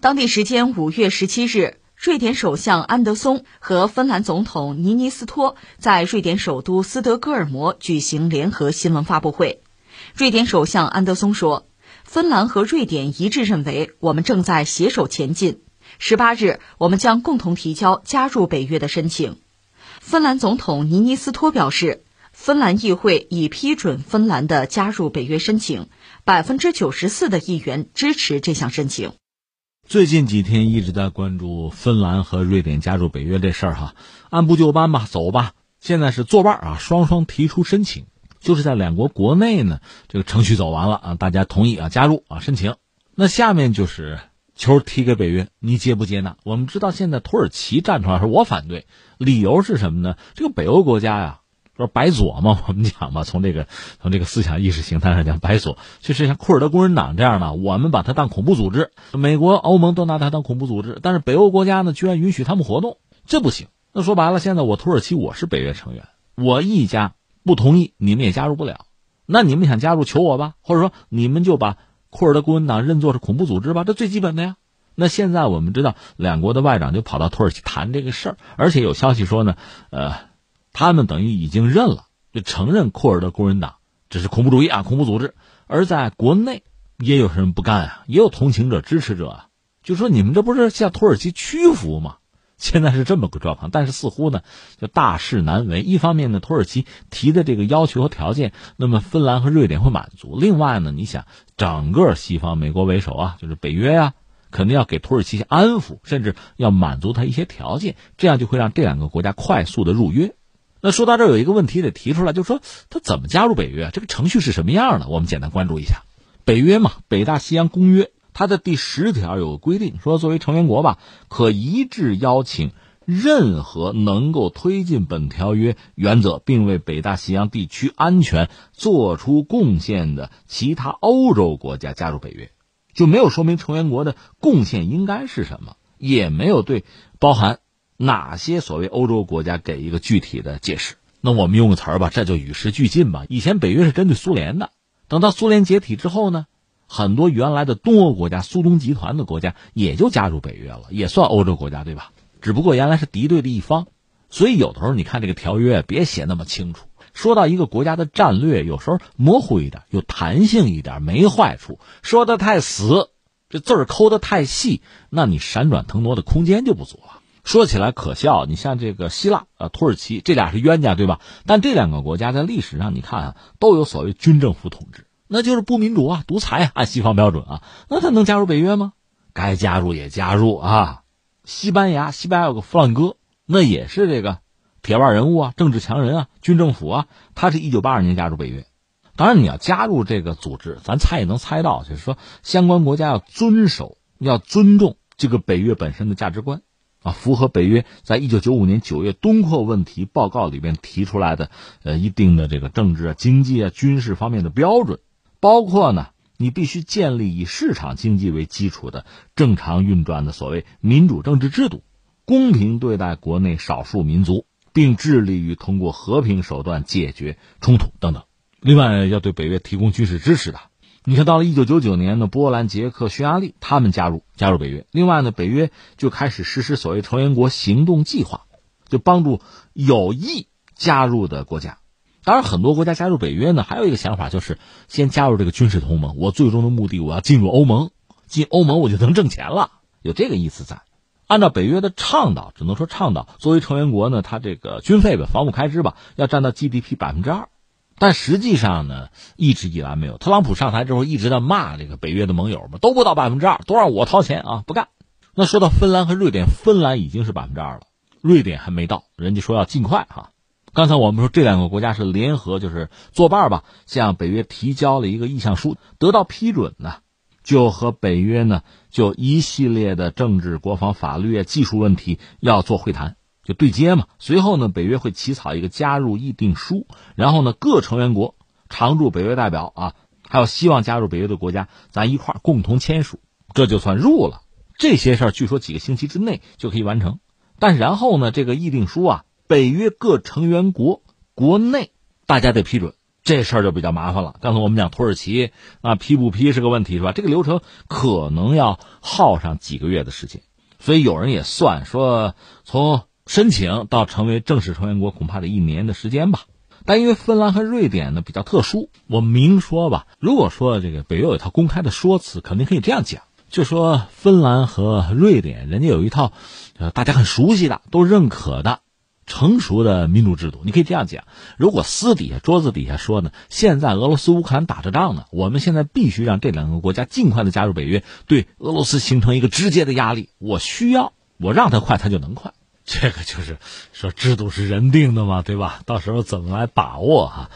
当地时间五月十七日，瑞典首相安德松和芬兰总统尼尼斯托在瑞典首都斯德哥尔摩举行联合新闻发布会。瑞典首相安德松说：“芬兰和瑞典一致认为，我们正在携手前进。十八日，我们将共同提交加入北约的申请。”芬兰总统尼尼斯托表示，芬兰议会已批准芬兰的加入北约申请，百分之九十四的议员支持这项申请。最近几天一直在关注芬兰和瑞典加入北约这事儿哈，按部就班吧，走吧。现在是作伴啊，双双提出申请，就是在两国国内呢，这个程序走完了啊，大家同意啊加入啊申请。那下面就是球踢给北约，你接不接纳？我们知道现在土耳其站出来说我反对，理由是什么呢？这个北欧国家呀。说白左嘛，我们讲吧，从这个从这个思想意识形态上讲，白左就是像库尔德工人党这样的，我们把它当恐怖组织，美国、欧盟都拿它当恐怖组织，但是北欧国家呢，居然允许他们活动，这不行。那说白了，现在我土耳其我是北约成员，我一家不同意，你们也加入不了。那你们想加入，求我吧，或者说你们就把库尔德工人党认作是恐怖组织吧，这最基本的呀。那现在我们知道，两国的外长就跑到土耳其谈这个事儿，而且有消息说呢，呃。他们等于已经认了，就承认库尔德工人党这是恐怖主义啊，恐怖组织。而在国内也有人不干啊，也有同情者、支持者啊，就说你们这不是向土耳其屈服吗？现在是这么个状况，但是似乎呢，就大事难为。一方面呢，土耳其提的这个要求和条件，那么芬兰和瑞典会满足；另外呢，你想整个西方，美国为首啊，就是北约呀，肯定要给土耳其安抚，甚至要满足他一些条件，这样就会让这两个国家快速的入约。那说到这儿有一个问题得提出来，就是说他怎么加入北约？这个程序是什么样的？我们简单关注一下。北约嘛，北大西洋公约，它的第十条有个规定，说作为成员国吧，可一致邀请任何能够推进本条约原则，并为北大西洋地区安全做出贡献的其他欧洲国家加入北约，就没有说明成员国的贡献应该是什么，也没有对包含。哪些所谓欧洲国家给一个具体的解释？那我们用个词儿吧，这就与时俱进吧。以前北约是针对苏联的，等到苏联解体之后呢，很多原来的东欧国家、苏东集团的国家也就加入北约了，也算欧洲国家，对吧？只不过原来是敌对的一方，所以有的时候你看这个条约别写那么清楚。说到一个国家的战略，有时候模糊一点，有弹性一点没坏处。说的太死，这字儿抠的太细，那你闪转腾挪的空间就不足了。说起来可笑，你像这个希腊啊、土耳其这俩是冤家，对吧？但这两个国家在历史上，你看啊，都有所谓军政府统治，那就是不民主啊、独裁啊，按西方标准啊，那他能加入北约吗？该加入也加入啊。西班牙，西班牙有个弗朗哥，那也是这个铁腕人物啊、政治强人啊、军政府啊，他是一九八二年加入北约。当然，你要加入这个组织，咱猜也能猜到，就是说相关国家要遵守、要尊重这个北约本身的价值观。啊，符合北约在一九九五年九月东扩问题报告里边提出来的，呃，一定的这个政治啊、经济啊、军事方面的标准，包括呢，你必须建立以市场经济为基础的正常运转的所谓民主政治制度，公平对待国内少数民族，并致力于通过和平手段解决冲突等等。另外，要对北约提供军事支持的。你看到了一九九九年呢，波兰、捷克、匈牙利他们加入加入北约。另外呢，北约就开始实施所谓成员国行动计划，就帮助有意加入的国家。当然，很多国家加入北约呢，还有一个想法就是先加入这个军事同盟。我最终的目的，我要进入欧盟，进欧盟我就能挣钱了，有这个意思在。按照北约的倡导，只能说倡导，作为成员国呢，它这个军费吧、防务开支吧，要占到 GDP 百分之二。但实际上呢，一直以来没有。特朗普上台之后，一直在骂这个北约的盟友嘛，都不到百分之二，都让我掏钱啊，不干。那说到芬兰和瑞典，芬兰已经是百分之二了，瑞典还没到，人家说要尽快哈。刚才我们说这两个国家是联合，就是作伴吧，向北约提交了一个意向书，得到批准呢，就和北约呢就一系列的政治、国防、法律、技术问题要做会谈。对接嘛，随后呢，北约会起草一个加入议定书，然后呢，各成员国常驻北约代表啊，还有希望加入北约的国家，咱一块儿共同签署，这就算入了。这些事儿据说几个星期之内就可以完成，但然后呢，这个议定书啊，北约各成员国国内大家得批准。这事儿就比较麻烦了。刚才我们讲土耳其啊，批不批是个问题，是吧？这个流程可能要耗上几个月的时间，所以有人也算说，从申请到成为正式成员国，恐怕得一年的时间吧。但因为芬兰和瑞典呢比较特殊，我明说吧。如果说这个北约有一套公开的说辞，肯定可以这样讲，就说芬兰和瑞典人家有一套，呃，大家很熟悉的、都认可的。成熟的民主制度，你可以这样讲：如果私底下桌子底下说呢，现在俄罗斯乌克兰打着仗呢，我们现在必须让这两个国家尽快的加入北约，对俄罗斯形成一个直接的压力。我需要，我让他快，他就能快。这个就是说制度是人定的嘛，对吧？到时候怎么来把握哈，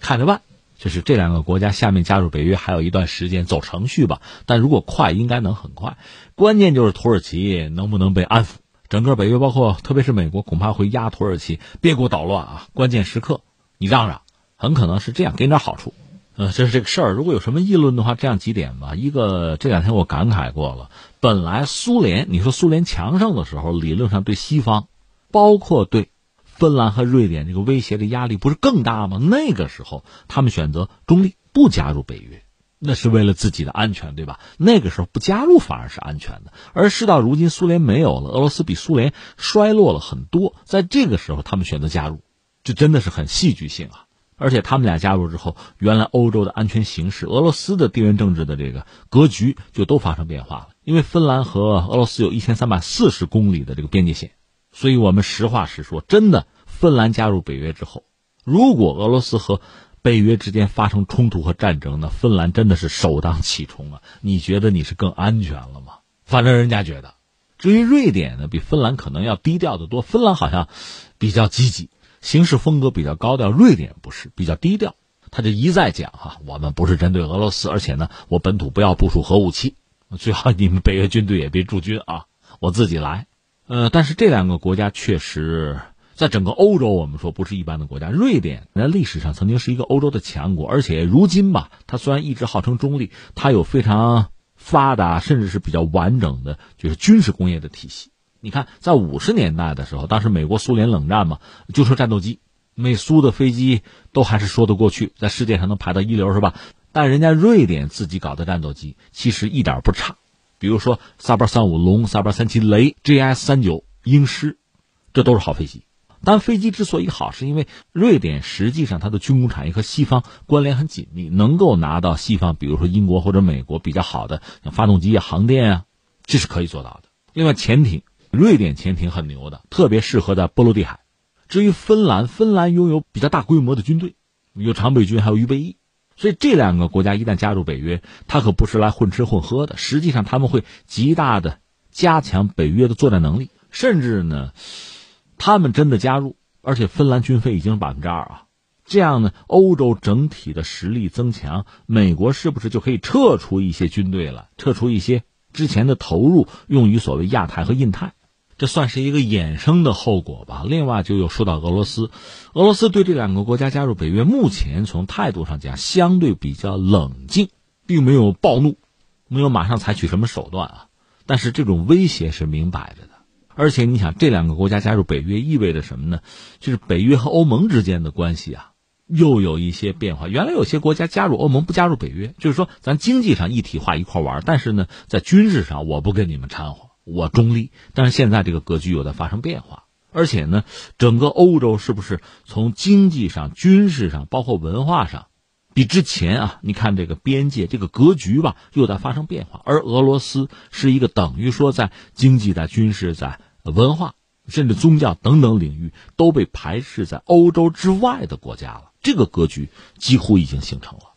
看着办。就是这两个国家下面加入北约还有一段时间走程序吧，但如果快，应该能很快。关键就是土耳其能不能被安抚。整个北约，包括特别是美国，恐怕会压土耳其，别给我捣乱啊！关键时刻你让让，很可能是这样，给你点好处。呃，这是这个事儿。如果有什么议论的话，这样几点吧。一个，这两天我感慨过了，本来苏联，你说苏联强盛的时候，理论上对西方，包括对芬兰和瑞典这个威胁的压力不是更大吗？那个时候他们选择中立，不加入北约。那是为了自己的安全，对吧？那个时候不加入反而是安全的。而事到如今，苏联没有了，俄罗斯比苏联衰落了很多，在这个时候他们选择加入，这真的是很戏剧性啊！而且他们俩加入之后，原来欧洲的安全形势、俄罗斯的地缘政治的这个格局就都发生变化了。因为芬兰和俄罗斯有一千三百四十公里的这个边界线，所以我们实话实说，真的，芬兰加入北约之后，如果俄罗斯和北约之间发生冲突和战争，那芬兰真的是首当其冲啊！你觉得你是更安全了吗？反正人家觉得。至于瑞典呢，比芬兰可能要低调的多。芬兰好像比较积极，行事风格比较高调。瑞典不是，比较低调。他就一再讲哈，我们不是针对俄罗斯，而且呢，我本土不要部署核武器，最好你们北约军队也别驻军啊，我自己来。呃，但是这两个国家确实。在整个欧洲，我们说不是一般的国家。瑞典在历史上曾经是一个欧洲的强国，而且如今吧，它虽然一直号称中立，它有非常发达甚至是比较完整的，就是军事工业的体系。你看，在五十年代的时候，当时美国苏联冷战嘛，就说战斗机，美苏的飞机都还是说得过去，在世界上能排到一流，是吧？但人家瑞典自己搞的战斗机其实一点不差，比如说萨巴三五龙、萨巴三七雷、GS 三九鹰狮，这都是好飞机。但飞机之所以好，是因为瑞典实际上它的军工产业和西方关联很紧密，能够拿到西方，比如说英国或者美国比较好的像发动机啊、航电啊，这是可以做到的。另外，潜艇，瑞典潜艇很牛的，特别适合在波罗的海。至于芬兰，芬兰拥有比较大规模的军队，有常备军，还有预备役，所以这两个国家一旦加入北约，它可不是来混吃混喝的。实际上，他们会极大的加强北约的作战能力，甚至呢。他们真的加入，而且芬兰军费已经是百分之二啊，这样呢，欧洲整体的实力增强，美国是不是就可以撤出一些军队了，撤出一些之前的投入，用于所谓亚太和印太，这算是一个衍生的后果吧。另外，就又说到俄罗斯，俄罗斯对这两个国家加入北约，目前从态度上讲相对比较冷静，并没有暴怒，没有马上采取什么手段啊，但是这种威胁是明摆着的。而且你想，这两个国家加入北约意味着什么呢？就是北约和欧盟之间的关系啊，又有一些变化。原来有些国家加入欧盟不加入北约，就是说咱经济上一体化一块玩，但是呢，在军事上我不跟你们掺和，我中立。但是现在这个格局又在发生变化，而且呢，整个欧洲是不是从经济上、军事上，包括文化上？比之前啊，你看这个边界这个格局吧，又在发生变化。而俄罗斯是一个等于说在经济、在军事、在文化，甚至宗教等等领域都被排斥在欧洲之外的国家了。这个格局几乎已经形成了。